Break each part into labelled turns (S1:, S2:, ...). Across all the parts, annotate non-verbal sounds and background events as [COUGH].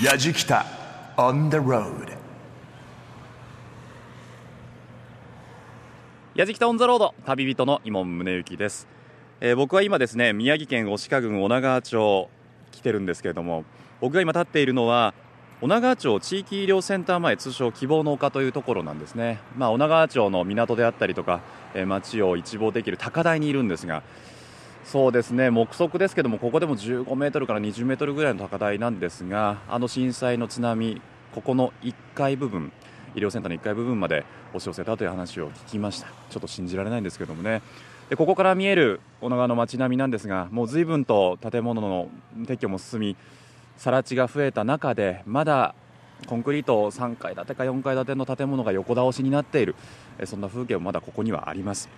S1: やじきた on the road
S2: やじきたオンザロード旅人の伊門宗行です、えー僕は今ですね宮城県押郡女川町来てるんですけれども僕が今立っているのは女川町地域医療センター前通称希望の丘というところなんですね、まあ、女川町の港であったりとか、えー街を一望できる高台にいるんですがそうですね。目測ですけどもここでも15メートルから20メートルぐらいの高台なんですがあの震災の津波ここの1階部分医療センターの1階部分まで押し寄せたという話を聞きました。ちょっと信じられないんですけどもね。でここから見える女川の街並みなんですがもう随分と建物の撤去も進み更地が増えた中でまだコンクリート3階建てか4階建ての建物が横倒しになっている。そんな風景もまだここにはあります。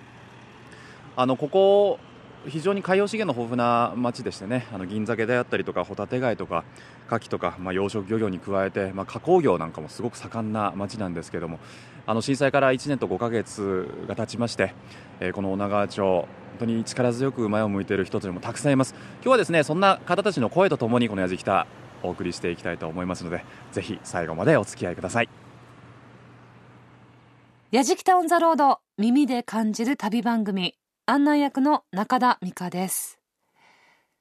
S2: あのここ非常に海洋資源の豊富な町でしてねあの銀鮭であったりとかホタテ貝とか牡蠣とか、まあ、養殖漁業に加えて、まあ、加工業なんかもすごく盛んな町なんですけどもあの震災から1年と5ヶ月が経ちまして、えーこの女川町本当に力強く前を向いている人たちもたくさんいます。今日はですねそんな方たちの声とともにこのやじきたお送りしていきたいと思いますのでぜひ最後までお付き合いください。
S3: やじきたオンザロード耳で感じる旅番組。案内役の中田美香です。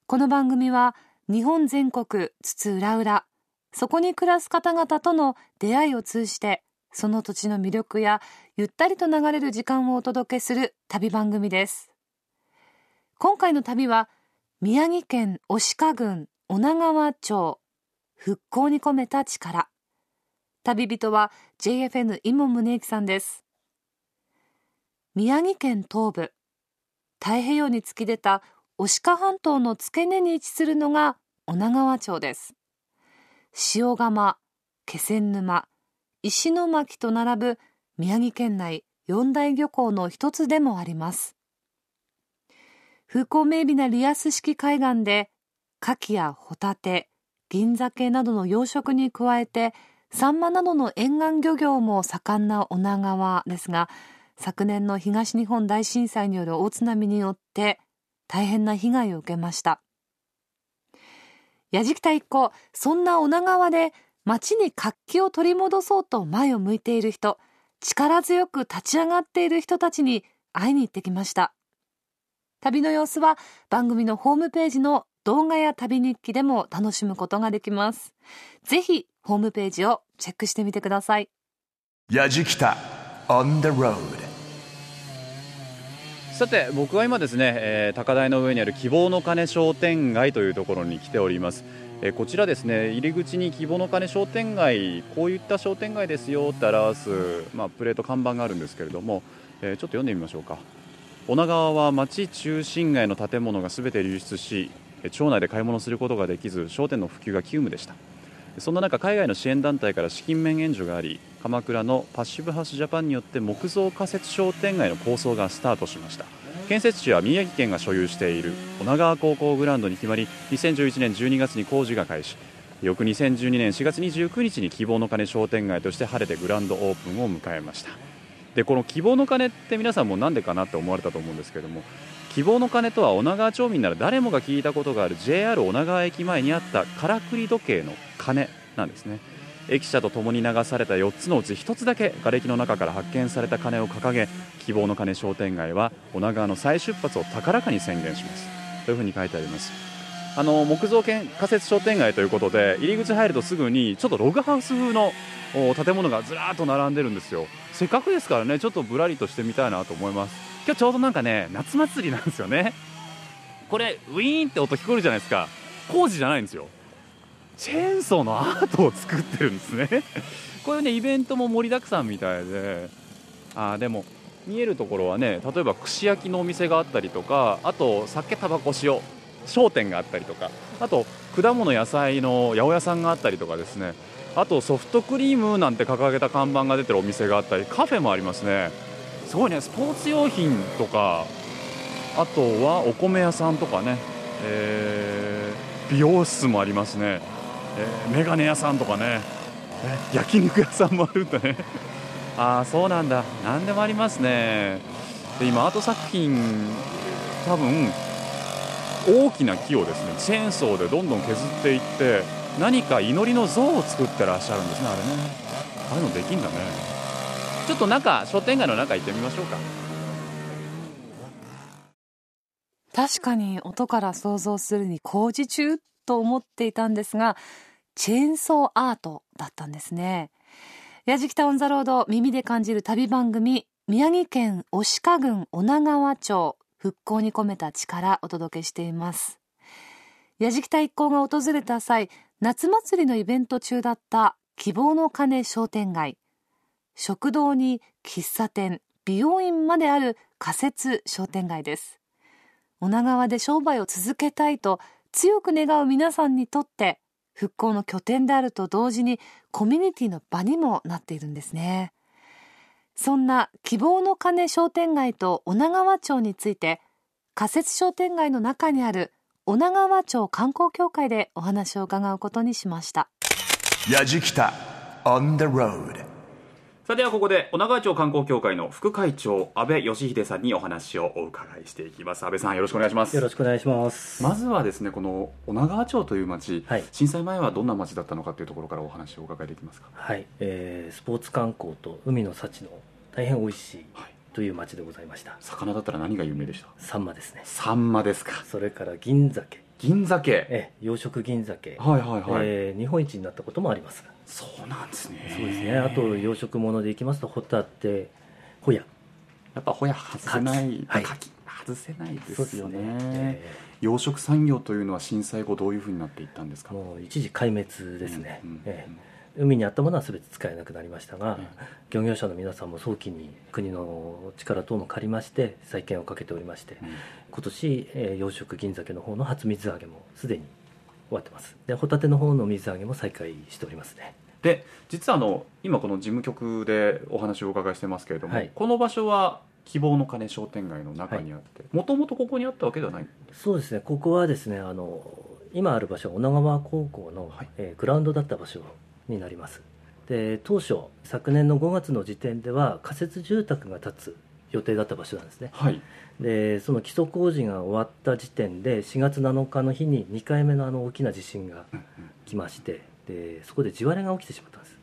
S3: この番組は日本全国津々浦々そこに暮らす方々との出会いを通じてその土地の魅力やゆったりと流れる時間をお届けする旅番組です。今回の旅は宮城県押鹿郡女川町復興に込めた力。旅人は JFN 伊門宗行さんです。宮城県東部。太平洋に突き出た押鹿半島の付け根に位置するのが女川町です。塩釜気仙沼石巻と並ぶ宮城県内四大漁港の一つでもあります。風光明媚なリアス式海岸で牡蠣やホタテ銀鮭などの養殖に加えてサンマなどの沿岸漁業も盛んな女川ですが昨年の東日本大震災による大津波によって大変な被害を受けました。やじきた一行そんな女川で町に活気を取り戻そうと前を向いている人力強く立ち上がっている人たちに会いに行ってきました。旅の様子は番組のホームページの動画や旅日記でも楽しむことができます。ぜひホームページをチェックしてみてください。
S1: やじきた on the road
S2: さて僕は今ですね、えー高台の上にある希望の鐘商店街というところに来ております、えーこちらですね入り口に希望の鐘商店街こういった商店街ですよって表す、まあ、プレート看板があるんですけれども、えーちょっと読んでみましょうか。女川は町中心街の建物が全て流出しえ町内で買い物することができず商店の普及が急務でした。そんな中海外の支援団体から資金面援助があり鎌倉のパッシブハウスジャパンによって木造仮設商店街の構想がスタートしました。建設地は宮城県が所有している女川高校グラウンドに決まり2011年12月に工事が開始。翌2012年4月29日に希望の鐘商店街として晴れてグランドオープンを迎えました。でこの希望の鐘って皆さんもなんでかなって思われたと思うんですけども希望の鐘とは女川町民なら誰もが聞いたことがある JR 女川駅前にあったからくり時計の鐘なんですね。駅舎とともに流された4つのうち1つだけ瓦礫の中から発見された鐘を掲げ希望の鐘商店街は女川の再出発を高らかに宣言しますというふうに書いてありますあの木造建仮設商店街ということで入り口入るとすぐにちょっとログハウス風の建物がずらっと並んでるんですよせっかくですからねちょっとぶらりとしてみたいなと思います今日ちょうどなんかね夏祭りなんですよねこれウィーンって音聞こえるじゃないですか工事じゃないんですよチェーンソーのアートを作ってるんですね。[LAUGHS] こういうねイベントも盛りだくさんみたいで。あーでも見えるところはね例えば串焼きのお店があったりとかあと酒タバコ塩商店があったりとかあと果物野菜の八百屋さんがあったりとかですね。あとソフトクリームなんて掲げた看板が出てるお店があったりカフェもありますね。すごいねスポーツ用品とかあとはお米屋さんとかね、えー美容室もありますね、えー、メガネ屋さんとかね、え焼肉屋さんもあるんだね。[LAUGHS] ああそうなんだ。何でもありますね。で今アート作品多分大きな木をですねチェーンソーでどんどん削っていって何か祈りの像を作ってらっしゃるんですねあれね。ああいうのできんだね。ちょっと中商店街の中行ってみましょうか。
S3: 確かに音から想像するに工事中っと思っていたんですがチェーンソーアートだったんですね。矢敷タウンザロード耳で感じる旅番組宮城県牡鹿郡女川町復興に込めた力お届けしています。矢敷太一行が訪れた際夏祭りのイベント中だった希望の鐘商店街。食堂に喫茶店美容院まである仮設商店街です。女川で商売を続けたいと強く願う皆さんにとって復興の拠点であると同時にコミュニティの場にもなっているんですね。そんな希望の鐘商店街と女川町について仮設商店街の中にある女川町観光協会でお話を伺うことにしました。
S1: やじきた on the road.
S2: さあではここで女川町観光協会の副会長安倍義秀さんにお話をお伺いしていきます。安倍さんよろしくお願いします。
S4: よろしくお願いします。
S2: まずはですねこの女川町という町、
S4: はい
S2: 震災前はどんな町だったのかというところからお話をお伺いできますか？
S4: はい、えースポーツ観光と海の幸の大変美味しい
S2: はい
S4: という町でございました。
S2: 魚だったら何が有名でした？
S4: サンマですね。
S2: サンマですか。
S4: それから銀鮭、
S2: 銀鮭。
S4: えー養殖銀鮭、
S2: はいはいはい、
S4: えー日本一になったこともあります。
S2: そうなんですね。
S4: そうですね。あと養殖物でいきますとホタテ、ホヤ、
S2: やっぱホヤ外せない
S4: はい。
S2: カキ外せないで
S4: すす
S2: よね。
S4: え
S2: 養殖産業というのは震災後どういうふうになっていったんです
S4: ー
S2: か？
S4: もう一時壊滅ですね。
S2: うんうん
S4: えー海にあったものは全て使えなくなりましたが、
S2: うん
S4: 漁業者の皆さんも早期に国の力等も借りまして再建をかけておりまして、
S2: うん。
S4: 今年、えー養殖銀鮭の方の初水揚げもすでに終わってます。でホタテの方の水揚げも再開しておりますね。
S2: で実はあの今この事務局でお話をお伺いしてますけれども、
S4: はい。
S2: この場所は希望の鐘商店街の中にあってもともとここにあったわけではない
S4: そうですね。ここはですねあの今ある場所は女川高校の、
S2: はい。
S4: えーグラウンドだった場所になります。で当初昨年の5月の時点では仮設住宅が建つ予定だった場所なんですね。
S2: はい
S4: でその基礎工事が終わった時点で4月7日の日に2回目のあの大きな地震が来ましてでそこで地割れが起きてしまったんです。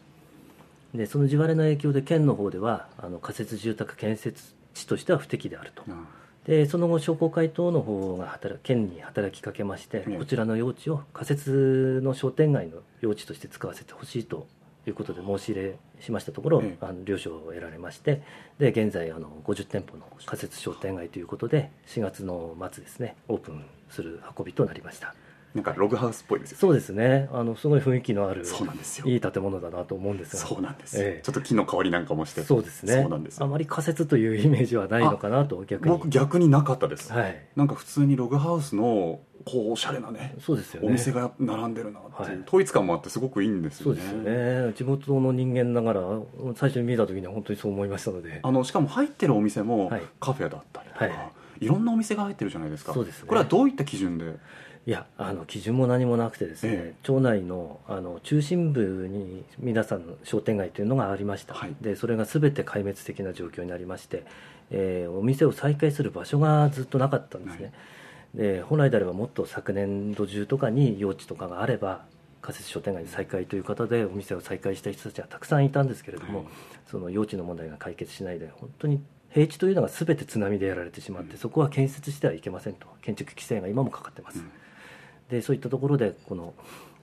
S4: でその地割れの影響で県の方ではあの仮設住宅建設地としては不適であると。
S2: あ
S4: でその後商工会等の方が働県に働きかけまして、
S2: ええ。
S4: こちらの用地を仮設の商店街の用地として使わせてほしいということで申し入れしましたところ、
S2: ええ。
S4: あの了承を得られましてで現在あの50店舗の仮設商店街ということで4月の末ですねオープンする運びとなりました
S2: なんかログハウスっぽいですよ
S4: そうですね。あのすごい雰囲気のある
S2: そうなんですよ。
S4: いい建物だなと思うんですが
S2: そうなんですよ、
S4: ええ。
S2: ちょっと木の香りなんかもして
S4: そうですね。
S2: そうなんですよ。
S4: あまり仮設というイメージはないのかなと逆に。
S2: 僕逆になかったです、
S4: はい。
S2: なんか普通にログハウスのこうおしゃれなね
S4: そうですよね。
S2: お店が並んでるなっていう、
S4: はい。
S2: 統一感もあってすごくいいんですよね。
S4: そうですよね。地元の人間ながら最初に見た時には本当にそう思いましたので。
S2: あのしかも入ってるお店も
S4: はい。
S2: カフェだったりとか、
S4: はい。
S2: い、ろんなお店が入ってるじゃないですか。
S4: そうですね。
S2: これはどういった基準で
S4: いやあの基準も何もなくてですね、
S2: ええ。
S4: 町内のあの中心部に皆さんの商店街というのがありました、
S2: はい。
S4: でそれが全て壊滅的な状況になりまして、えーお店を再開する場所がずっとなかったんですね、で本来であればもっと昨年度中とかに用地とかがあれば仮設商店街に再開という方でお店を再開した人たちはたくさんいたんですけれども、
S2: はい。
S4: その用地の問題が解決しないで本当に平地というのが全て津波でやられてしまって、
S2: うん。
S4: そこは建設してはいけませんと。建築規制が今もかかってます、
S2: うん
S4: でそういったところでこの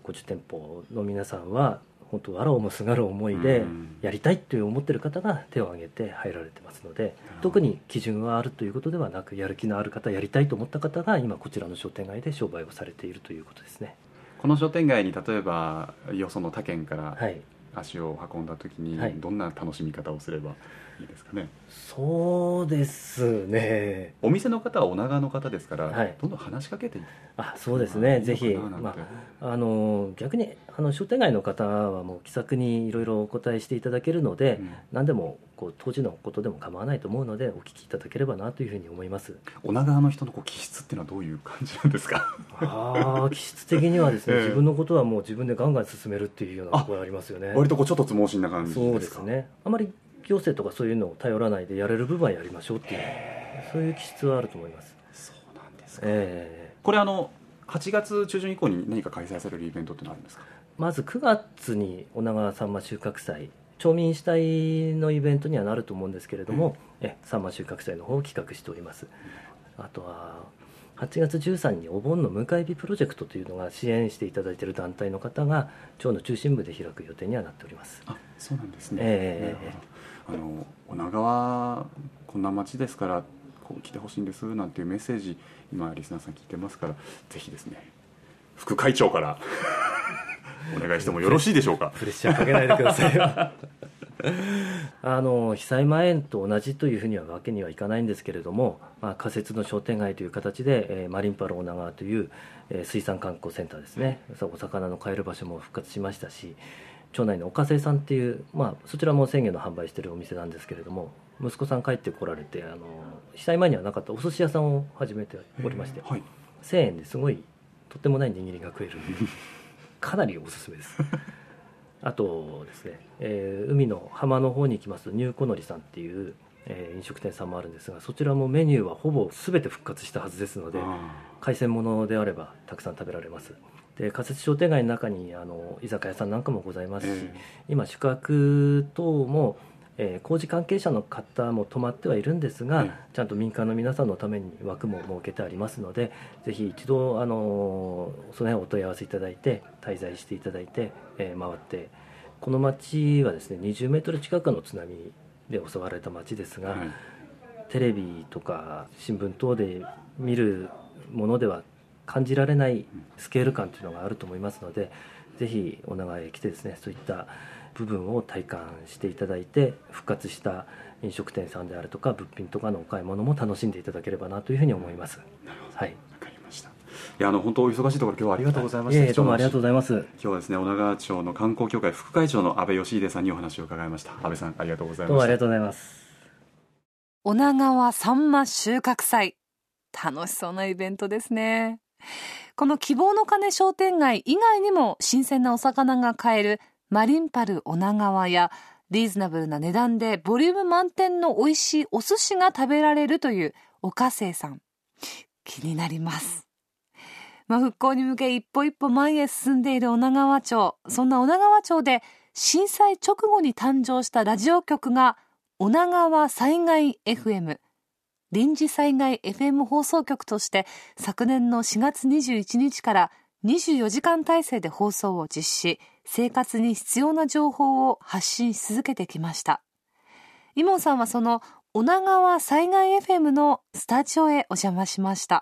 S4: 50店舗の皆さんは本当あらをもすがる思いで
S2: うん。
S4: やりたいという思ってる方が手を挙げて入られてますので特に基準があるということではなくやる気のある方やりたいと思った方が今こちらの商店街で商売をされているということですね。
S2: この商店街に例えばよその他県から
S4: はい。
S2: 足を運んだ時に
S4: はい。
S2: どんな楽しみ方をすればいいですかね、
S4: そうですね。
S2: お店の方は女川の方ですから、
S4: はい。
S2: どんどん話しかけて
S4: あそうですね、
S2: いい
S4: ぜひ、まあ、あの逆にあの商店街の方はもう気さくにいろいろお答えしていただけるので、
S2: うん。
S4: 何でもこう当時のことでも構わないと思うのでお聞きいただければなというふうに思います。
S2: 女川の人のこう気質っていうのはどういう感じなんですか？
S4: ああ気質的にはですね、[LAUGHS]
S2: ええ。
S4: 自分のことはもう自分でガンガン進めるっていうようなところがありますよね。
S2: 割とこうちょっとつ盲信な感じですか？
S4: そうですね。あまり行政とかそういうのを頼らないでやれる部分はやりましょうっていうそういう気質はあると思います。
S2: そうなんですか。
S4: え
S2: これあの8月中旬以降に何か開催されるイベントってのはあるんですか？
S4: えまず9月に女川さんま収穫祭町民主体のイベントにはなると思うんですけれども、えさんま収穫祭の方を企画しております。あとは8月13日にお盆の迎え火プロジェクトというのが支援していただいている団体の方が町の中心部で開く予定にはなっております。
S2: あそうなんですね、
S4: え。
S2: なるほどあの女川こんな町ですからこう来てほしいんですなんていうメッセージ今リスナーさん聞いてますからぜひですね副会長から [LAUGHS] お願いしてもよろしいでしょうか。
S4: プレッシャーかけないでくださいよ。[LAUGHS] あの被災前と同じというふうにはわけにはいかないんですけれども、まあ、仮設の商店街という形で、えーマリンパロ女川という、えー水産観光センターですね。お魚の買える場所も復活しましたし町内のおかせさんっていう、まあ、そちらも鮮魚の販売しているお店なんですけれども息子さん帰ってこられてあの被災前にはなかったお寿司屋さんを始めておりまして
S2: はい。
S4: 1000円ですごいとってもない握りが食える [LAUGHS] かなりおすすめです。あとですね、えー海の浜の方に行きますとニューコノリさんっていう、えー飲食店さんもあるんですがそちらもメニューはほぼ全て復活したはずですので
S2: あ
S4: 海鮮物であればたくさん食べられますで仮設商店街の中にあの居酒屋さんなんかもございますし、
S2: え
S4: 今宿泊等も、えー工事関係者の方も泊まってはいるんですが、
S2: ええ。
S4: ちゃんと民間の皆さんのために枠も設けてありますのでぜひ一度あのその辺お問い合わせいただいて滞在していただいて、えー回ってこの町はですね20メートル近くの津波で襲われた町ですが、
S2: はい。
S4: テレビとか新聞等で見るものでは感じられないスケール感というのがあると思いますのでぜひお長へ来てですねそういった部分を体感していただいて復活した飲食店さんであるとか物品とかのお買い物も楽しんでいただければなというふうに思います。はい、
S2: わかりました。いやあの本当お忙しいところ今日はありがとうございました。
S4: いえいえどうもありがとうございます。
S2: 今日はですね女川町の観光協会副会長の安倍義秀さんにお話を伺いました。安倍さんありがとうございました。
S4: どうもありがとうございます。
S3: 女川さんま収穫祭。楽しそうなイベントですねこの希望の鐘商店街以外にも新鮮なお魚が買えるマリンパル女川やリーズナブルな値段でボリューム満点の美味しいお寿司が食べられるというおかせいさん。気になります。まあ、復興に向け一歩一歩前へ進んでいる女川町。そんな女川町で震災直後に誕生したラジオ局が女川災害 FM 臨時災害 FM 放送局として昨年の4月21日から24時間体制で放送を実施生活に必要な情報を発信し続けてきました。イモンさんはその女川災害 FM のスタジオへお邪魔しました。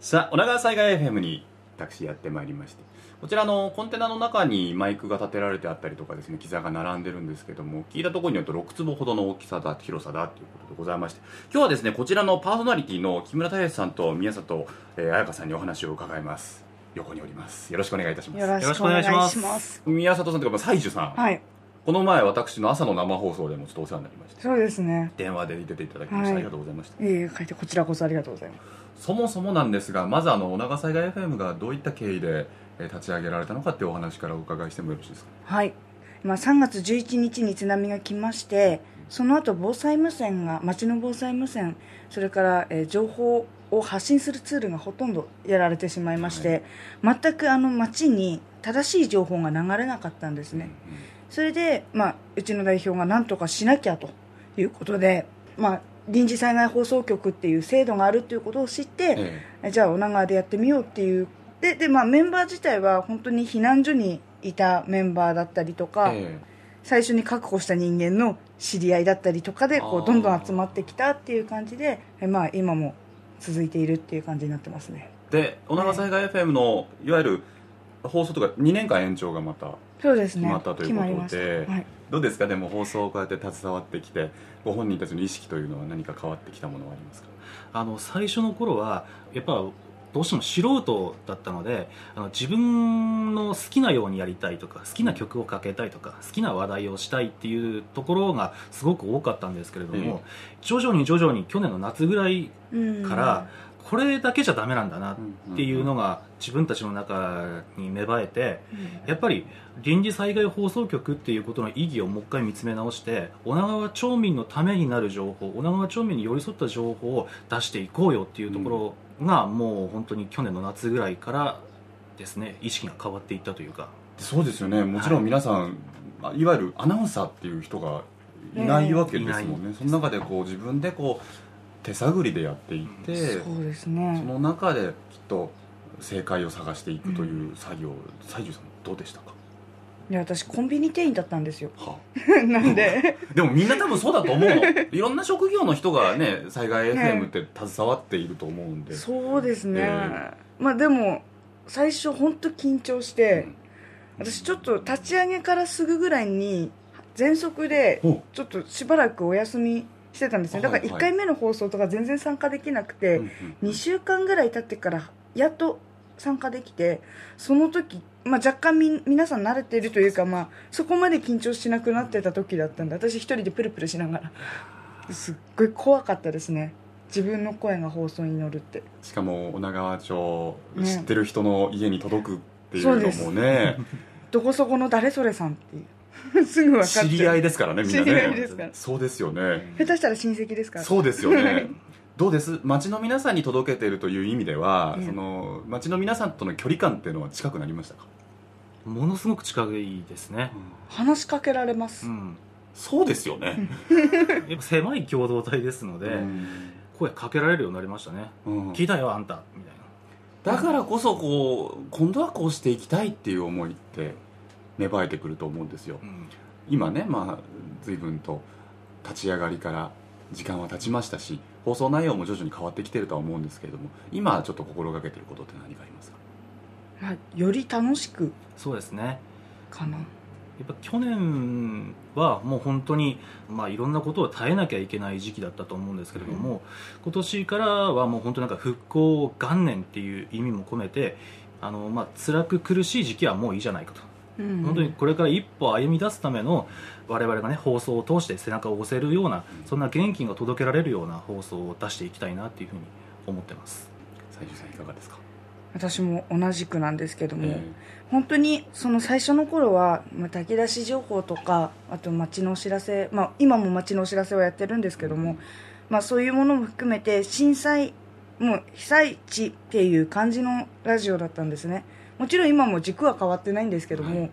S2: さあ女川災害 FM に私やってまいりましてこちらのコンテナの中にマイクが立てられてあったりとかですね機材が並んでるんですけども聞いたところによると6坪ほどの大きさだ広さだということでございまして。今日はですねこちらのパーソナリティの木村太一さんと宮里、えー、彩香さんにお話を伺います。横におります。よろしくお願いいたします。
S5: よろしくお願いします。
S2: 宮里さんというか西樹さん、
S5: はい、
S2: この前私の朝の生放送でもちょっとお世話になりまして
S5: そうですね。
S2: 電話で出ていただきまして、
S5: はい。
S2: ありがとうございました。
S5: いえいえ、書いてこちらこそありがとうございます。
S2: そもそもなんですがまずあの女川災害 FM がどういった経緯でえー立ち上げられたのかっていうお話からお伺いしてもよろしいですか？
S5: はい。今3月11日に津波が来まして、その後防災無線が町の防災無線、それから、えー情報を発信するツールがほとんどやられてしまいまして、全くあの町に正しい情報が流れなかったんですね。それで、まあ、うちの代表が何とかしなきゃということで、まあ、臨時災害放送局っていう制度があるということを知って、
S2: え
S5: えじゃあ女川でやってみようっていうでで、まあ、メンバー自体は本当に避難所にいたメンバーだったりと
S2: え
S5: か、
S2: え
S5: 最初に確保した人間の知り合いだったりとかでこうどんどん集まってきたっていう感じで、えまあ、今も続いているっていう感じになってますね。
S2: えで女川災害 FM のいわゆる放送とか2年間延長がまた
S5: そうですね。
S2: 決まったということで
S5: 決まりました。はい、
S2: どうですか？でも放送をこうやって携わってきてご本人たちの意識というのは何か変わってきたものはありますか？
S6: あの最初の頃はやっぱどうしても素人だったのであの自分の好きなようにやりたいとか好きな曲をかけたいとか好きな話題をしたいっていうところがすごく多かったんですけれども、徐々に徐々に去年の夏ぐらい
S5: うん。
S6: からこれだけじゃダメなんだなっていうのが自分たちの中に芽生えてやっぱり臨時災害放送局っていうことの意義をもう一回見つめ直して女川町民のためになる情報女川町民に寄り添った情報を出していこうよっていうところがもう本当に去年の夏ぐらいからですね意識が変わっていったというか。
S2: そうですよね。もちろん皆さん、い、わゆるアナウンサーっていう人がいないわけですもんね、その中でこう自分でこう手探りでやっていって、
S5: そうです
S2: そ
S5: ね
S2: の中できっと正解を探していくという作業、西条さんどうでしたか、
S5: いや私コンビニ店員だったんですよ。
S2: は [LAUGHS]
S5: なんで。[LAUGHS]
S2: でもみんな多分そうだと思う。のいろんな職業の人がね災害 FM って携わっていると思うんで、
S5: そうですね、
S2: え
S5: まあでも最初本当緊張して、
S2: うん。
S5: 私ちょっと立ち上げからすぐぐらいに喘息で
S2: ほ
S5: ちょっとしばらくお休みしてたんですね。だから
S2: はい。はい
S5: 1回目の放送とか全然参加できなくて、
S2: うん
S5: 2週間ぐらい経ってからやっと参加できてその時、まあ、若干み皆さん慣れてるというか、まあ、そこまで緊張しなくなってた時だったんで私一人でプルプルしながらすっごい怖かったですね。自分の声が放送に乗るって。
S2: しかも女川町
S5: ね
S2: 知ってる人の家に届くっていうのもね。
S5: どこそこの誰それさんっていう。[LAUGHS] すぐ分かっ
S2: 知り合いですからねみんなね。
S5: 知り合いですから。
S2: そうですよね。
S5: 下手したら親戚ですから。
S2: そうですよね [LAUGHS] どうです？町の皆さんに届けているという意味では、
S5: ええ。
S2: その町の皆さんとの距離感っていうのは近くなりましたか、
S6: ものすごく近いですね、
S5: 話しかけられます、
S6: うん、
S2: そうですよね、[LAUGHS]
S6: やっぱ狭い共同体ですので、
S2: うん。
S6: 声かけられるようになりましたね、
S2: うん。
S6: 聞いたよあんた。みたいな。
S2: だからこそこう今度はこうしていきたいっていう思いって芽生えてくると思うんですよ。
S6: うん。
S2: 今ねまあ随分と立ち上がりから時間は経ちましたし放送内容も徐々に変わってきてるとは思うんですけれども今ちょっと心がけてることって何かありますか？
S5: まあ、より楽しく
S6: そうですね。
S5: かな。
S6: やっぱ去年はもう本当に、まあ、いろんなことを耐えなきゃいけない時期だったと思うんですけれども、今年からはもう本当なんか復興元年っていう意味も込めてあの、まあ辛く苦しい時期はもういいじゃないかと、
S5: うん。
S6: 本当にこれから一歩歩み出すための我々がね放送を通して背中を押せるようなそんな元気が届けられるような放送を出していきたいなっていうふうに思ってます。
S2: 西条さんいかがですか、
S5: 私も同じくなんですけども、
S2: え
S5: 本当にその最初の頃はまあ炊き出し情報とかあと街のお知らせ、まあ、今も街のお知らせをやってるんですけども、まあ、そういうものも含めて震災もう被災地っていう感じのラジオだったんですねもちろん今も軸は変わってないんですけども、
S2: はい。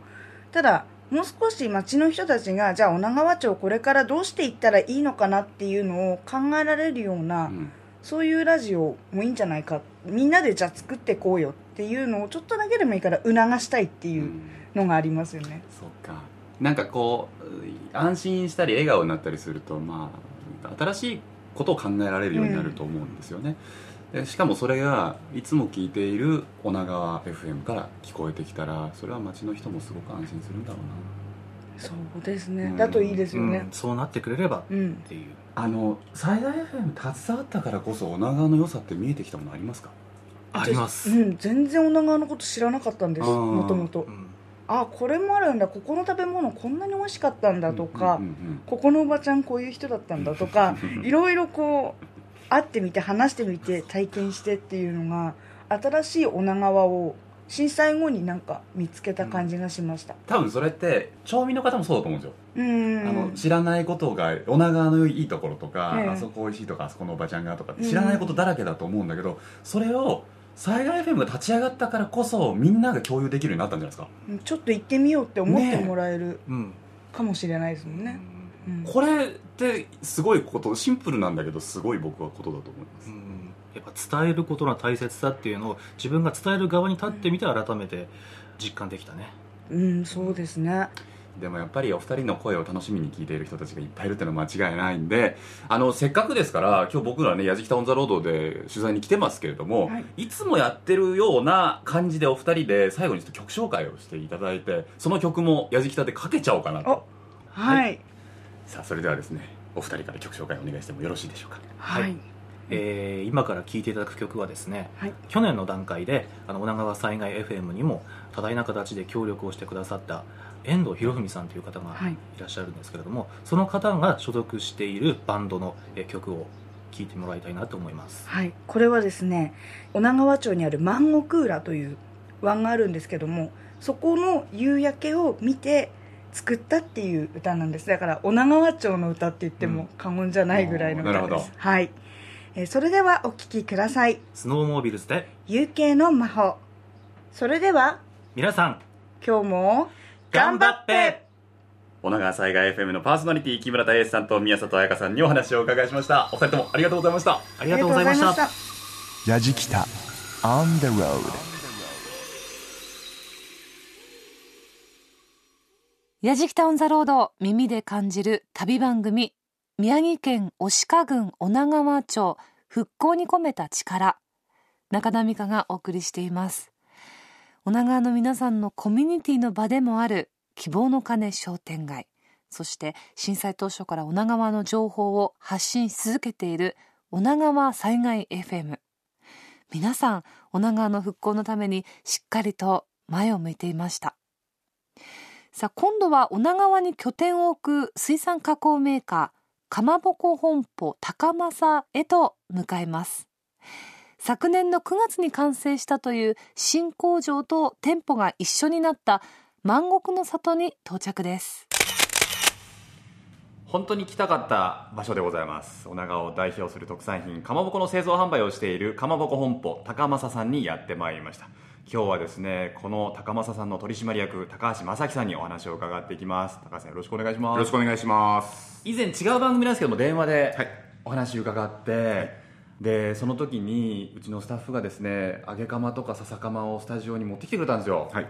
S5: ただもう少し街の人たちがじゃあ女川町これからどうしていったらいいのかなっていうのを考えられるような、
S2: うん。
S5: そういうラジオもいいんじゃないか。みんなでじゃあ作ってこうよっていうのをちょっとだけでもいいから促したいっていうのがありますよね、
S2: そっか。なんかこう安心したり笑顔になったりするとまあ新しいことを考えられるようになると思うんですよね、でしかもそれがいつも聞いている女川 FM から聞こえてきたらそれは街の人もすごく安心するんだろう
S5: そうですね、
S2: うん。
S5: だといいですよね。
S6: うん、そうなってくれればっ
S5: うん、
S6: ていう。
S2: なあの最大 FM 携わったからこそ女川の良さって見えてきたものありますか？
S6: あります、
S5: うん、全然女川のこと知らなかったんですもともと。
S6: うん。
S5: あこれもあるんだ。ここの食べ物こんなに美味しかったんだとか、
S2: うんうん。
S5: ここのおばちゃんこういう人だったんだとか [LAUGHS] いろいろこう会ってみて話してみて体験してっていうのが新しい女川を震災後になんか見つけた感じがしました。
S2: 多分それって町民の方もそうだと思うんですよ、
S5: うん。
S2: あの知らないことが女川のいいところとか、
S5: ええ
S2: あそこ美味しいとかあそこのおばちゃんがとかって知らないことだらけだと思うんだけど、それを災害 FM が立ち上がったからこそみんなが共有できるようになったんじゃないですか、
S5: ちょっと行ってみようって思ってもらえる
S6: うん
S5: かもしれないですもんね、うん。
S2: これってすごいことシンプルなんだけどすごい僕はことだと思います、
S6: うん。やっぱ伝えることの大切さっていうのを自分が伝える側に立ってみて改めて実感できたね、
S5: うん、そうですね。
S2: でもやっぱりお二人の声を楽しみに聞いている人たちがいっぱいいるっていうのは間違いないんであのせっかくですから今日僕らね「やじきた on the road」で取材に来てますけれども、
S5: はい。
S2: い、つもやってるような感じでお二人で最後にちょっと曲紹介をしていただいてその曲も「やじきた」でかけちゃおうかなと。
S5: はい
S2: さあそれではですねお二人から曲紹介お願いしてもよろしいでしょうか？
S5: はい。
S6: えー今から聴いていただく曲はですね、
S5: はい。
S6: 去年の段階であの女川災害 FM にも多大な形で協力をしてくださった遠藤博文さんという方が
S5: はい。
S6: いらっしゃるんですけれども、その方が所属しているバンドのえー曲を聴いてもらいたいなと思います。
S5: はい、これはですね女川町にあるマンゴクーラという湾があるんですけどもそこの夕焼けを見て作ったっていう歌なんです。だから女川町の歌って言っても過言じゃないぐらいの歌です、はい、えーそれではお聴きください。
S6: スノーモービルズで「
S5: 夕景の魔法」それでは
S6: 皆さん。
S5: 今日も
S6: 頑張って。
S2: 女川災害 FM のパーソナリティ木村太英さんと宮里彩香さんにお話をお伺いしましたお二人ともありがとうございました
S6: ありがとうございました
S5: ありがとうございました
S1: やじきた On the road
S3: やじきたオンザロード耳で感じる旅番組宮城県牡鹿郡女川町復興に込めた力中田美香がお送りしています。女川の皆さんのコミュニティの場でもある希望の鐘商店街そして震災当初から女川の情報を発信し続けている女川災害 FM 皆さん女川の復興のためにしっかりと前を向いていました。さあ今度は女川に拠点を置く水産加工メーカーかまぼこ本舗高政へと向かいます。昨年の9月に完成したという新工場と店舗が一緒になった万国の里に到着です。
S2: 本当に来たかった場所でございます。女川を代表する特産品かまぼこの製造販売をしているかまぼこ本舗高政さんにやってまいりました。今日はですねこの高政さんの取締役高橋正樹さんにお話を伺っていきます高橋さんよろしくお願いします
S7: よろしくお願いします。
S2: 以前違う番組なんですけども電話で
S7: はい
S2: お話伺って、でその時にうちのスタッフがですね揚げ釜とか笹釜をスタジオに持ってきてくれたんですよ、
S7: はい。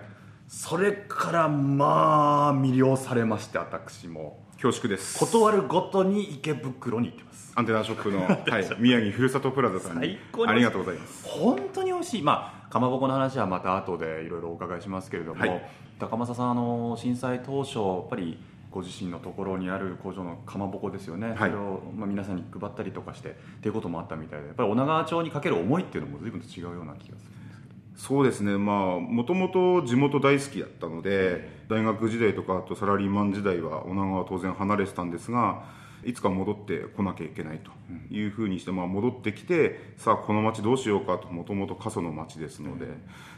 S2: それからまあ魅了されまして私も
S7: 恐縮です。
S2: 断るごとに池袋に行ってます
S7: アンテナショップの、はい、宮城ふるさとプラザさんにありがとうございます。
S2: 本当に美味しいまあかまぼこの話はまた後でいろいろお伺いしますけれども、
S7: はい。
S2: 高政さんあの震災当初やっぱりご自身のところにある工場のかまぼこですよね、
S7: はい。
S2: それを、まあ、皆さんに配ったりとかしてっていうこともあったみたいでやっぱり女川町にかける思いっていうのも随分と違うような気がする
S7: そうですね、まあ、もともと地元大好きだったので、大学時代とか、あとサラリーマン時代は女川は当然離れてたんですが、いつか戻ってこなきゃいけないというふうにして、まあ、戻ってきて、さあ、この町どうしようかと、もともと過疎の町ですので、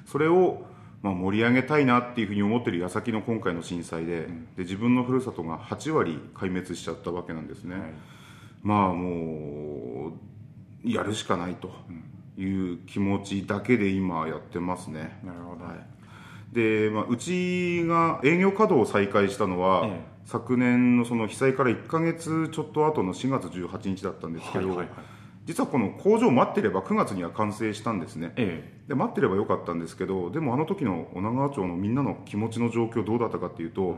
S7: それを、まあ、盛り上げたいなっていうふうに思ってる矢先の今回の震災で、で自分のふるさとが8割壊滅しちゃったわけなんですね。まあもうやるしかないという気持ちだけで今やってますね。
S2: なるほど、
S7: で、まあ、うちが営業稼働を再開したのは、
S2: ええ
S7: 昨年のその被災から1か月ちょっと後の4月18日だったんですけど、
S2: はいはいはい。
S7: 実はこの工場を待ってれば9月には完成したんですね。
S2: え
S7: で待ってればよかったんですけどでもあの時の女川町のみんなの気持ちの状況どうだったかっていうと、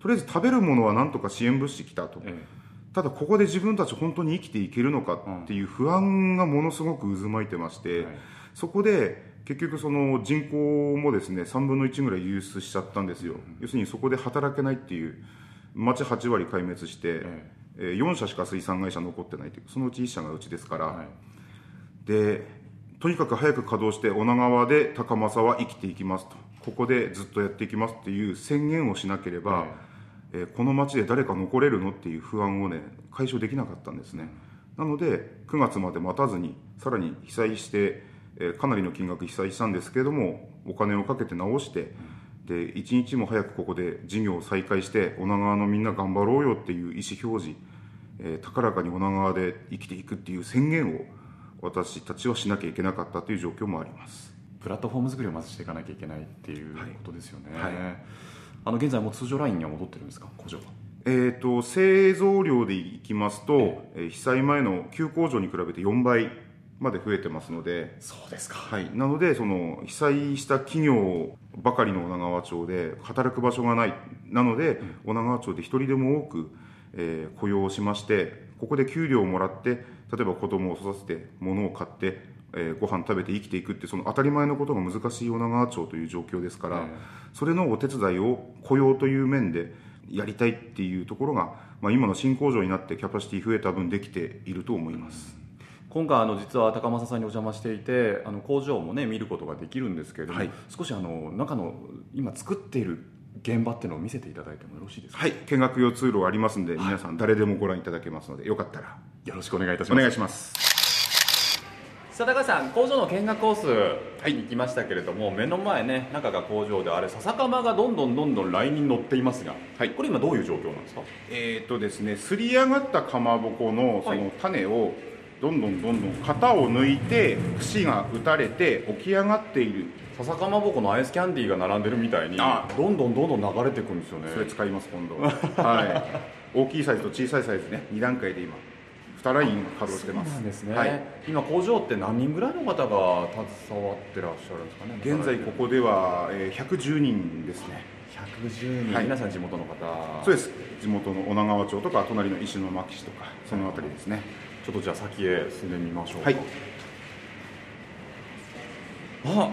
S7: とりあえず食べるものはなんとか支援物資来たと、
S2: ええ。
S7: ただここで自分たち本当に生きていけるのかっていう不安がものすごく渦巻いてまして、
S2: はい。
S7: そこで結局その人口もですね3分の1ぐらい流出しちゃったんですよ、要するにそこで働けないっていう町8割壊滅して、
S2: え
S7: え。ー4社しか水産会社残ってないというそのうち1社がうちですから、
S2: はい。
S7: でとにかく早く稼働して女川で高政は生きていきますと。ここでずっとやっていきますっていう宣言をしなければ、えーこの町で誰か残れるのっていう不安をね解消できなかったんですね。なので9月まで待たずにさらに被災して、えーかなりの金額被災したんですけれどもお金をかけて直して、で一日も早くここで事業を再開して女川のみんな頑張ろうよっていう意思表示、えー高らかに女川で生きていくっていう宣言を私たちはしなきゃいけなかったという状況もあります。
S2: プラットフォーム作りをまずしていかなきゃいけないっていうことですよね、
S7: はい。
S2: あの現在もう通常ラインには戻ってるんですか？工場は。
S7: えー、と製造量でいきますと、えー被災前の旧工場に比べて4倍まで増えてますので、
S2: そうですか。
S7: はい、なのでその被災した企業ばかりの女川町で働く場所がない。なので、女川町で一人でも多く、えー雇用をしましてここで給料をもらって例えば子供を育てて物を買って、えーご飯食べて生きていくってその当たり前のことが難しい女川町という状況ですから、
S2: え。
S7: それのお手伝いを雇用という面でやりたいっていうところが、まあ、今の新工場になってキャパシティ増えた分できていると思います。
S2: 今回あの実は高政さんにお邪魔していてあの工場もね見ることができるんですけれども、
S7: はい。
S2: 少しあの中の今作っている現場っていうのを見せていただいてもよろしいですか、
S7: はい、見学用通路がありますんで、皆さん誰でもご覧いただけますので、よかったら
S2: よろしくお願いいたします。
S7: お願いします。
S2: さあ高橋さん工場の見学コースに行きましたけれども、目の前ね中が工場であれ笹かまがどんどんどんどんラインに乗っていますが、
S7: はい。
S2: これ今どういう状況なんですか？
S7: えーとですね、すり上がったかまぼこのそ
S2: はい。
S7: の種をどんどんどんどん型を抜いて串が打たれて起き上がっている。
S2: 笹かまぼこのアイスキャンディーが並んでるみたいに
S7: あ
S2: どんどんどんどん流れていくんですよね。
S7: それ使います今度は。い。大きいサイズと小さいサイズね。2段階で今2ライン稼働してます。
S2: そうなんですね、
S7: はい、
S2: 今工場って何人ぐらいの方が携わってらっしゃるんですかね
S7: 現在ここでは、えー110人ですね。
S2: 110人、
S7: はい。
S2: 皆さん地元の方。
S7: そうです。地元の女川町とか隣の石巻市とかその辺りですね
S2: ちょっとじゃあ先へ進んでみましょうか。
S7: はい。
S2: あ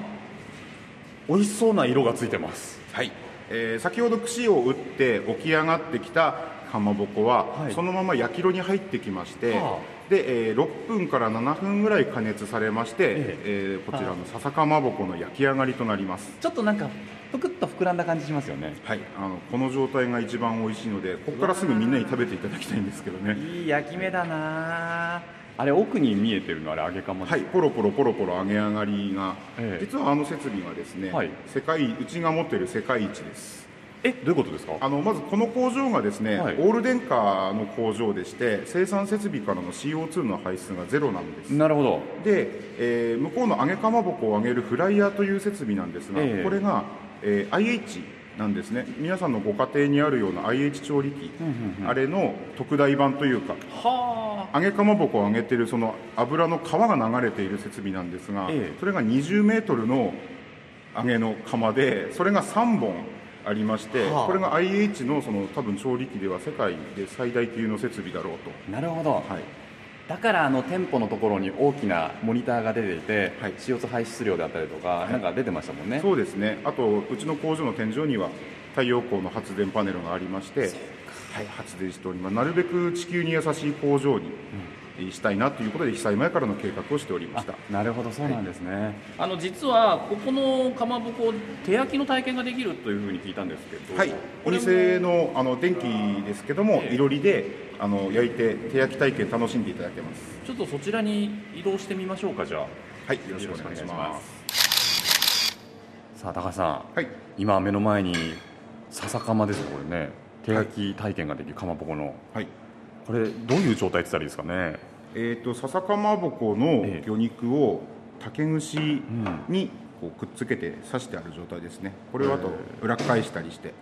S2: 美味しそうな色がついてます。
S7: はい、えー先ほど串を打って起き上がってきたかまぼこは、
S2: はい。
S7: そのまま焼き炉に入ってきまして、
S2: は
S7: で、えー6分から7分ぐらい加熱されまして、
S2: え。
S7: えーこちらの笹かまぼこの焼き上がりとなります。
S2: ちょっとなんかぷくっと膨らんだ感じしますよね。
S7: はい、あのこの状態が一番美味しいのでここからすぐみんなに食べていただきたいんですけどね。
S2: いい焼き目だな。あれ奥に見えてるのあれ揚げかまです
S7: はい、ポロポロポロポロ揚げ上がりが、
S2: ええ。
S7: 実はあの設備がですね、
S2: はい。
S7: 世界うちが持っている世界一です。
S2: えどういうことですか？
S7: あのまずこの工場がですね、
S2: はい。
S7: オール電化の工場でして生産設備からの CO2 の排出がゼロなんです。
S2: なるほど。
S7: で、えー向こうの揚げかまぼこを揚げるフライヤーという設備なんですが、
S2: ええ。
S7: これが、えー IH なんですね。皆さんのご家庭にあるような IH 調理器、あれの特大版というか
S2: は
S7: 揚げかまぼこを揚げてるその油の皮が流れている設備なんですが、
S2: ええ。
S7: それが20メートルの揚げの釜でそれが3本ありまして、
S2: はあ。
S7: これが IH のその多分調理器では世界で最大級の設備だろうと、
S2: あなるほど。
S7: はい、
S2: だからあの店舗のところに大きなモニターが出ていて、
S7: はい。
S2: CO2 排出量であったりとか、
S7: い。
S2: なんか出てましたもんね。
S7: そうですね。あとうちの工場の天井には太陽光の発電パネルがありまして、はい、発電しております。なるべく地球に優しい工場にしたいなということで被災前からの計画をしておりました。
S2: なるほどそうなんですね、
S8: あの実はここのかまぼこ手焼きの体験ができるというふうに聞いたんですけど
S7: はい、お店のあの電気ですけども、
S8: ええ。
S7: いろりであの焼いて手焼き体験楽しんでいただけます。
S8: ちょっとそちらに移動してみましょうかじゃあ。
S7: はい、よろしくお願いします。
S2: さあ高橋さん。
S7: はい、
S2: 今目の前に笹かまですよこれね。手焼き体験ができるかまぼこの。
S7: はい、
S2: これどういう状態って言ったらいいですかね
S7: えっ、と笹かまぼこの
S2: ええ
S7: 魚肉を竹串
S2: ん
S7: にこうくっつけて刺してある状態ですね。これをあと裏返したりして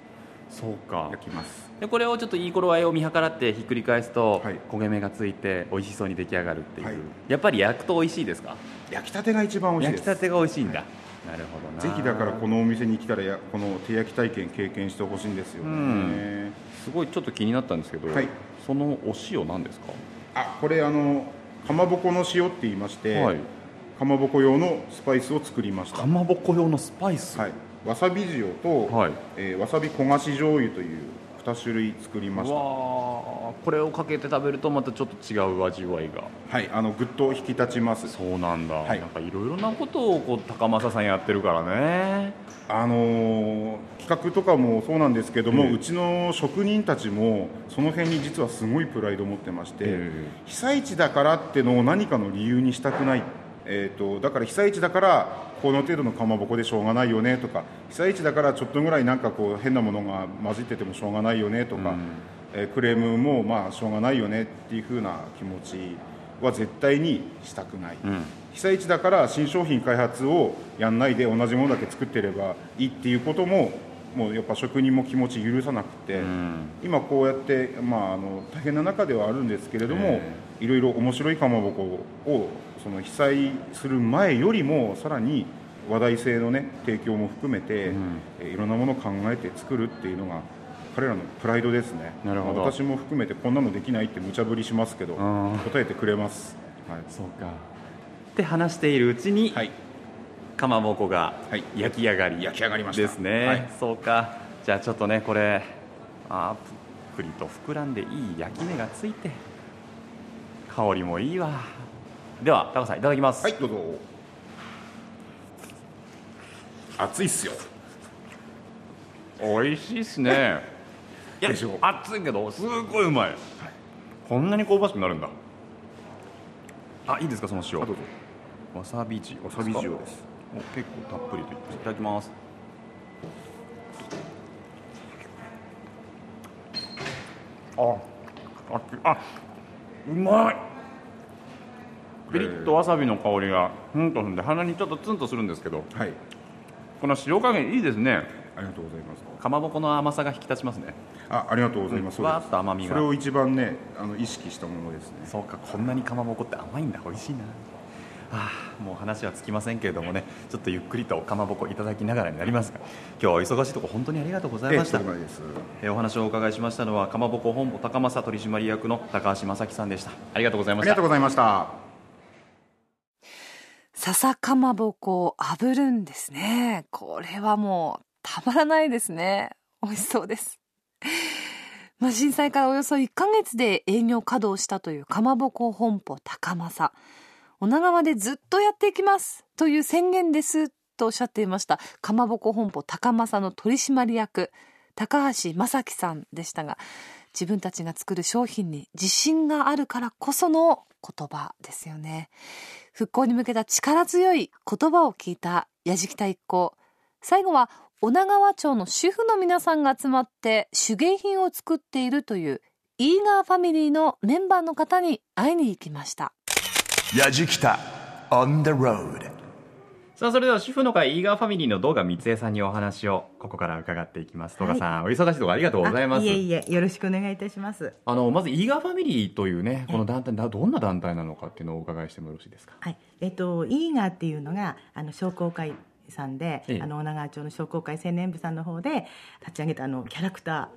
S2: そうか。
S7: 焼きます。
S8: でこれをちょっといい頃合いを見計らってひっくり返すと、
S7: はい。
S8: 焦げ目がついて美味しそうに出来上がるっていう、
S7: はい。
S8: やっぱり焼くと美味しいですか？
S7: 焼きたてが一番美味しいです。
S8: 焼きたてが美味しいんだ、なるほどな。
S7: ぜひだからこのお店に来たらやこの手焼き体験経験してほしいんですよね。
S2: うん。すごいちょっと気になったんですけど、
S7: はい。
S2: そのお塩なんですか？
S7: あ、これあのかまぼこの塩って言いまして、
S2: はい。
S7: かまぼこ用のスパイスを作りました。
S2: か。まぼこ用のスパイス、
S7: はい、わさび塩と、
S2: はい。
S7: えーわさび焦がし醤油という2種類作りま
S2: う
S7: した
S2: これをかけて食べるとまたちょっと違う味わいが。
S7: はいあのぐっと引き立ちます。
S2: そうなんだ、
S7: はい。
S2: なんかいろいろなことをこう高政さんやってるからね。
S7: あのー企画とかもそうなんですけども、
S2: ええ。
S7: うちの職人たちもその辺に実はすごいプライドを持ってまして、
S2: え
S7: 被災地だからってのを何かの理由にしたくない、えー、とだから被災地だからこの程度のかまぼこでしょうがないよねとか被災地だからちょっとぐらいなんかこう変なものが混じっててもしょうがないよねとか、
S2: うん。
S7: えークレームもまあしょうがないよねっていう風な気持ちは絶対にしたくない、
S2: うん。
S7: 被災地だから新商品開発をやんないで同じものだけ作ってればいいっていうことももうやっぱ職人も気持ち許さなくて、
S2: うん。
S7: 今こうやって、まあ、あの大変な中ではあるんですけれども、
S2: え
S7: いろいろ面白いかまぼこをその被災する前よりもさらに話題性のね提供も含めて、
S2: うん。
S7: えいろんなものを考えて作るっていうのが彼らのプライドですね。
S2: なるほど。
S7: 私も含めてこんなのできないって無茶ぶりしますけど
S2: ん
S7: 答えてくれます、はい。
S2: そうか。
S8: って話しているうちに、
S7: はい。
S8: かまぼこが
S7: はい。
S8: 焼き上がり、
S7: 焼き上がりました。
S8: ですね、
S7: はい。
S8: そうか。じゃあちょっとねこれあーぷっくりと膨らんでいい焼き目がついて香りもいいわでは高さんいただきます、
S7: はいどうぞ。熱いっすよ。
S2: 美味しいっすね。いや
S7: でしょ。う
S2: 熱いけどすごいうまい、こんなに香ばしくなるんだ。あいいですかその塩。
S7: あどうぞ。
S2: わさび塩
S7: わさび塩です。
S2: お結構たっぷりといっていただきます。あああうまいピリッとわさびの香りがふんとするんで鼻にちょっとツンとするんですけど
S7: はい。
S2: この塩加減いいですね。
S7: ありがとうございます。
S2: かまぼこの甘さが引き立ちますね。
S7: あありがとうございます、
S2: うん。わーっと甘みが。
S7: それを一番ねあの意識したものですね。
S2: そうかこんなにかまぼこって甘いんだ。美味しいな。ああもう話はつきませんけれどもね。ちょっとゆっくりとかまぼこいただきながらになりますが今日はお忙しいところ本当にありがとうございました。
S7: ええ
S2: お話をお伺いしましたのはかまぼこ本舗高政取締役の高橋正樹さんでした。ありがとうございました。
S7: ありがとうございました
S3: 笹かまぼこを炙るんですね。これはもうたまらないですね。美味しそうです。まあ震災からおよそ1ヶ月で営業稼働したというかまぼこ本舗高政。女川でずっとやっていきます。という宣言ですとおっしゃっていました。かまぼこ本舗高政の取締役高橋正樹さんでしたが自分たちが作る商品に自信があるからこその言葉ですよね。復興に向けた力強い言葉を聞いたやじきた一行。最後は女川町の主婦の皆さんが集まって手芸品を作っているというイーガーファミリーのメンバーの方に会いに行きました。
S1: やじきた on the road
S2: さあそれでは主婦の会イーガーファミリーの動画三江さんにお話をここから伺っていきます。動画さん、お忙しいところありがとうございます。
S9: あいえいえよろしくお願いいたします。
S2: あのまずイーガーファミリーというねこの団体だどんな団体なのかっていうのをお伺いしてもよろしいですか？
S9: はい。えっとイーガーっていうのがあの商工会さんで、
S2: ええ。
S9: あの女川町の商工会青年部さんの方で立ち上げたあのキャラクター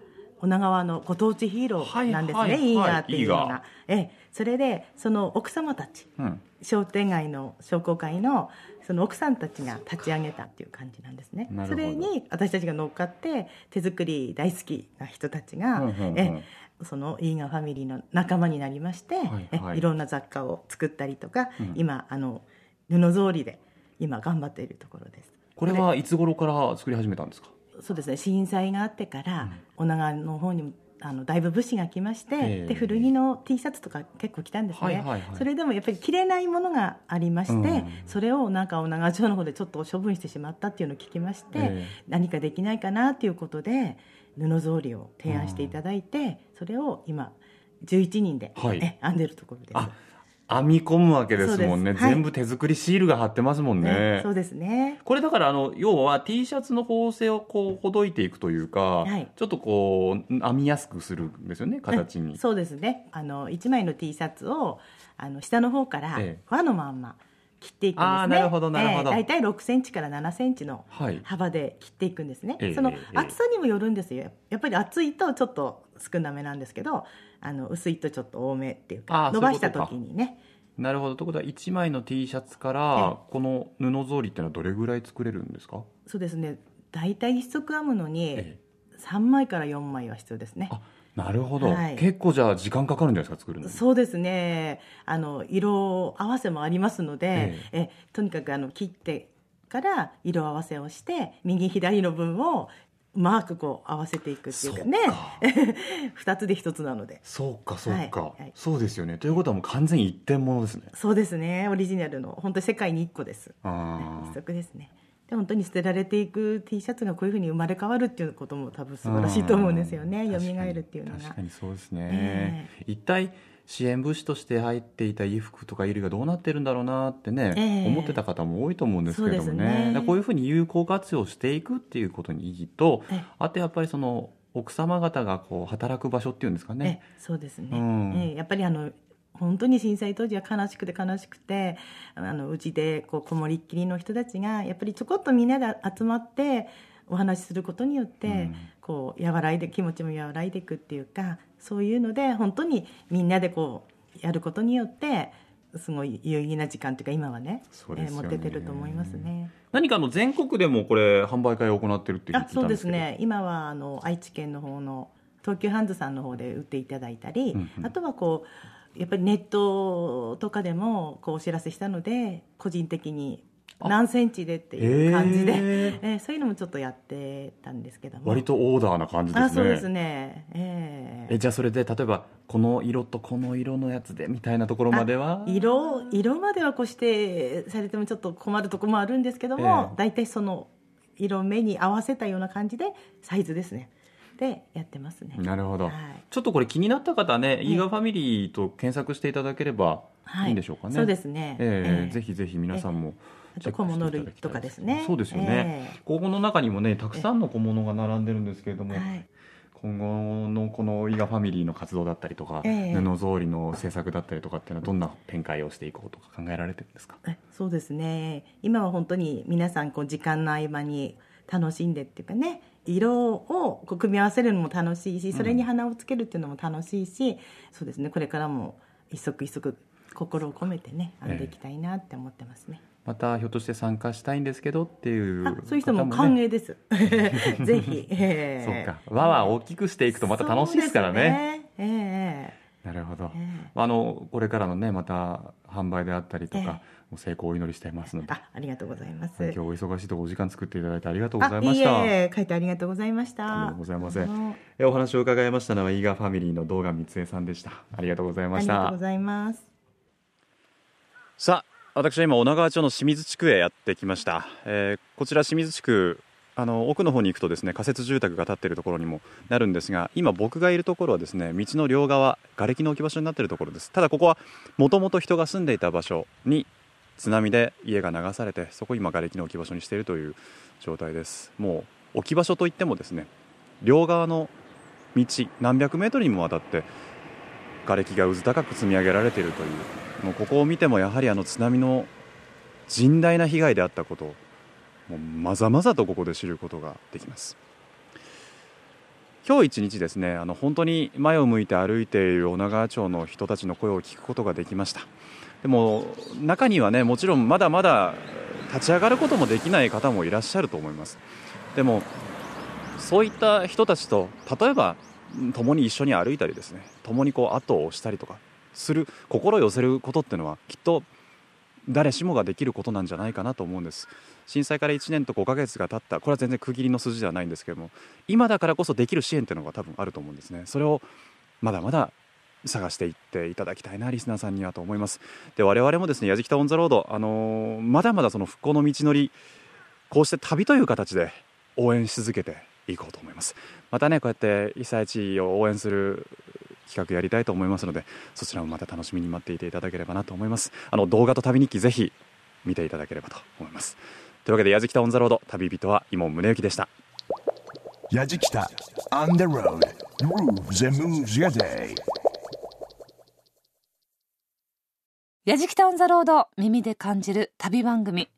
S9: 女川のご当地ヒーローなんですね、
S2: はいはい。はい
S9: イーガーっていうの
S2: イーガ
S9: がええ。それでその奥様たち
S2: うん。
S9: 商店街の商工会のその奥さんたちが立ち上げたっていう感じなんですね。それに私たちが乗っかって手作り大好きな人たちが、
S2: うんうんうん。
S9: えそのイーガーファミリーの仲間になりまして、
S2: はいはい。
S9: えいろんな雑貨を作ったりとか、
S2: うん。
S9: 今あの布草履で今頑張っているところです。
S2: これはいつ頃から作り始めたんですか？
S9: そうですね。震災があってから、女川の方にもあのだいぶ物資が来まして、
S2: ええ。
S9: で古着の T シャツとか結構来たんですね、
S2: はいはいはい。
S9: それでもやっぱり着れないものがありまして、
S2: うん。
S9: それをなんか女川町の方でちょっと処分してしまったっていうのを聞きまして、
S2: え
S9: 何かできないかなっていうことで布草履を提案していただいて、それを今11人で、
S2: はい。
S9: え編んでるところです。
S2: あ編み込むわけですもんね。
S9: はい。
S2: 全部手作りシールが貼ってますもんね。
S9: ねそうですね。
S2: これだからあの要は T シャツの縫製をこうほどいていくというか、
S9: はい。
S2: ちょっとこう編みやすくするんですよね形に、
S9: そうですね。あの1枚の T シャツをあの下の方から
S2: ええ。
S9: 輪のまんま切っていくんですね。
S2: あーなるほどなるほど。
S9: 大体6センチから7センチの
S2: はい。
S9: 幅で切っていくんですね、
S2: ええ
S9: その
S2: ええ。
S9: 厚さにもよるんですよ。やっぱり厚いとちょっと少なめなんですけどあの薄いとちょっと多めっていうか伸ばした時にね。
S2: なるほど。ということは1枚の T シャツからこの布草履っていうのはどれぐらい作れるんですか？
S9: そうですね。大体一足編むのに
S2: え
S9: 3枚から4枚は必要ですね。
S2: あなるほど、
S9: はい。
S2: 結構じゃあ時間かかるんじゃないですか作るのに。
S9: そうですね。あの色合わせもありますので、えとにかくあの切ってから色合わせをして右左の分をうまくこう合わせていくっていうかね。2 [LAUGHS] つで1つなので。
S2: そうかそうか、
S9: はいはい。
S2: そうですよね。ということはもう完全に一点物ですね。
S9: そうですね。オリジナルの本当に世界に1個です。
S2: あ
S9: 一足ですね。で本当に捨てられていく T シャツがこういうふうに生まれ変わるっていうことも多分素晴らしいと思うんですよね。蘇るっていうのが。
S2: 確かにそうですね、
S9: え。
S2: 一体支援物資として入っていた衣服とか衣類がどうなってるんだろうなってね、
S9: ええ。
S2: 思ってた方も多いと思うんですけれどもね。
S9: ね。
S2: こういうふうに有効活用していくっていうことに意義と
S9: ええ。
S2: あとやっぱりその奥様方がこう働く場所っていうんですかね。
S9: えそうですね、
S2: うん。
S9: ええやっぱりあの本当に震災当時は悲しくて悲しくてあのうちでこうこもりっきりの人たちがやっぱりちょこっとみんなで集まってお話しすることによって、
S2: うん
S9: こう和らいで気持ちも和らいでいくっていうかそういうので本当にみんなでこうやることによってすごい有意義な時間というか今はね
S2: ね。
S9: ええ持ててると思いますね。
S2: 何かあの全国でもこれ販売会を行ってるって聞い
S9: あそうですね。今はあの愛知県の方の東急ハンズさんの方で売っていただいたり、
S2: うんうん。
S9: あとはこうやっぱりネットとかでもこうお知らせしたので個人的に何センチでっていう感じで、
S2: へ
S9: えーそういうのもちょっとやってたんですけども。
S2: 割とオーダーな感じですね。
S9: あそうですね。ええ
S2: えじゃあそれで例えばこの色とこの色のやつでみたいなところまでは？
S9: 色色まではこうしてされてもちょっと困るところもあるんですけども、
S2: ええ。
S9: 大体その色目に合わせたような感じでサイズですね。でやってますね。
S2: なるほど、
S9: はい。
S2: ちょっとこれ気になった方ね、
S9: え
S2: イーガーファミリーと検索していただければ
S9: はい
S2: いいんでしょうかね。
S9: そうですね。
S2: ええ
S9: ええ。
S2: ぜひぜひ皆さんも
S9: あと小物類とかですね。
S2: そうですよね。
S9: え
S2: ここの中にもね、たくさんの小物が並んでるんですけれども、
S9: えはい。
S2: 今後のこのイーガーファミリーの活動だったりとか、
S9: ええ
S2: 布草履の制作だったりとかっていうのはどんな展開をしていこうとか考えられてるんですか？
S9: えそうですね今は本当に皆さんこう時間の合間に楽しんでっていうかね色をこう組み合わせるのも楽しいしそれに花をつけるっていうのも楽しいし、そうですねこれからも一足一足心を込めてね編んでいきたいなって思ってますね、
S2: またひょっとして参加したいんですけどっていう
S9: あそういう人も歓迎です。[LAUGHS] ぜひ、え
S2: そう
S9: え
S2: か輪は大きくしていくとまた楽しいですからね。
S9: ね。え
S2: なるほど、
S9: ええ。
S2: あのこれからのねまた販売であったりとか、
S9: え
S2: もう成功をお祈りしていますので。
S9: あありがとうございます。
S2: 今日お忙しいところお時間作っていただいてありがとうございました。
S9: え書いてありがとうございました。
S2: ありがとうございませお話を伺いましたのはイーガーファミリーの動画三江さんでした。ありがとうございました。
S9: ありがとうございます。
S2: さあ私は今女川町の清水地区へやってきました、えーこちら清水地区あの奥の方に行くとですね仮設住宅が建っているところにもなるんですが今僕がいるところはですね道の両側瓦礫の置き場所になっているところです。ただここはもともと人が住んでいた場所に津波で家が流されてそこを今瓦礫の置き場所にしているという状態です。もう置き場所といってもですね両側の道何百メートルにもわたって瓦礫がうず高く積み上げられているというもうここを見てもやはりあの津波の甚大な被害であったことをもうまざまざとここで知ることができます。今日一日ですねあの本当に前を向いて歩いている女川町の人たちの声を聞くことができました。でも中にはねもちろんまだまだ立ち上がることもできない方もいらっしゃると思います。でもそういった人たちと例えば共に一緒に歩いたりですね共にこう後を押したりとかする心を寄せることっていうのはきっと誰しもができることなんじゃないかなと思うんです。震災から1年と5ヶ月が経った。これは全然区切りの数字ではないんですけども今だからこそできる支援っていうのが多分あると思うんですね。それをまだまだ探していっていただきたいなリスナーさんにはと思います。で我々もですね矢敷北オンザロードあのーまだまだその復興の道のりこうして旅という形で応援し続けていこうと思います。またねこうやって被災地を応援する企画やりたいと思いますのでそちらもまた楽しみに待っていていただければなと思います。あの動画と旅日記ぜひ見ていただければと思います。というわけで矢敷北オンザロード旅人は伊門宗行でした。
S1: Yajikita on the road. Grooves and moves your day.
S3: やじきたオンザロード耳で感じる旅番組。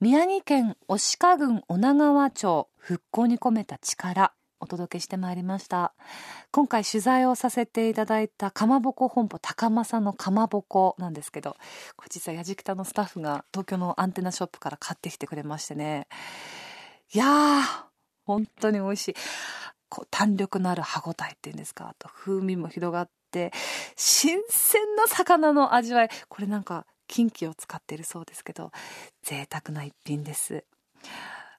S3: 宮城県押鹿郡女川町復興に込めた力お届けしてまいりました。今回取材をさせていただいたかまぼこ本舗高政のかまぼこなんですけどこれ実はやじきたのスタッフが東京のアンテナショップから買ってきてくれましてね。いやー本当に美味しい。こう弾力のある歯ごたえっていうんですか？あと風味も広がって新鮮な魚の味わい。これなんか近畿を使っているそうですけど贅沢な一品です。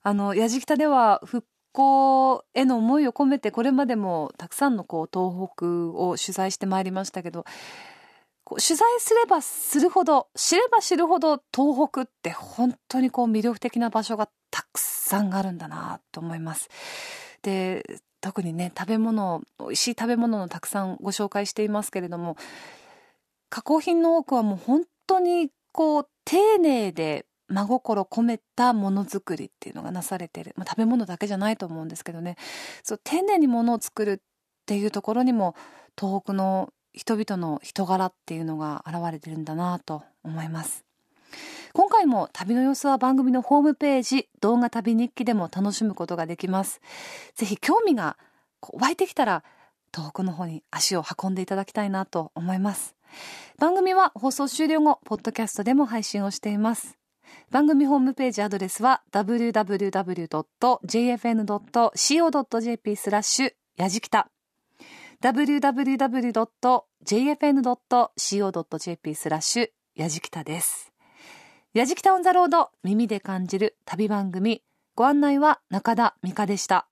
S3: あのやじきたでは復興への思いを込めてこれまでもたくさんのこう東北を取材してまいりましたけどこう取材すればするほど知れば知るほど東北って本当にこう魅力的な場所がたくさんあるんだなと思います。で特にね食べ物美味しい食べ物のたくさんご紹介していますけれども加工品の多くはもう本当にこう丁寧で真心込めたものづくりっていうのがなされてる、まあ、食べ物だけじゃないと思うんですけどね。そう丁寧にものを作るっていうところにも東北の人々の人柄っていうのが現れてるんだなと思います。今回も旅の様子は番組のホームページ動画旅日記でも楽しむことができます。ぜひ興味が湧いてきたら東北の方に足を運んでいただきたいなと思います。番組は放送終了後ポッドキャストでも配信をしています。番組ホームページアドレスは www.jfn.co.jp スラッシュやじきた。www.jfn.co.jp スラッシュやじきたです。やじきたオンザロード耳で感じる旅番組。ご案内は中田美香でした。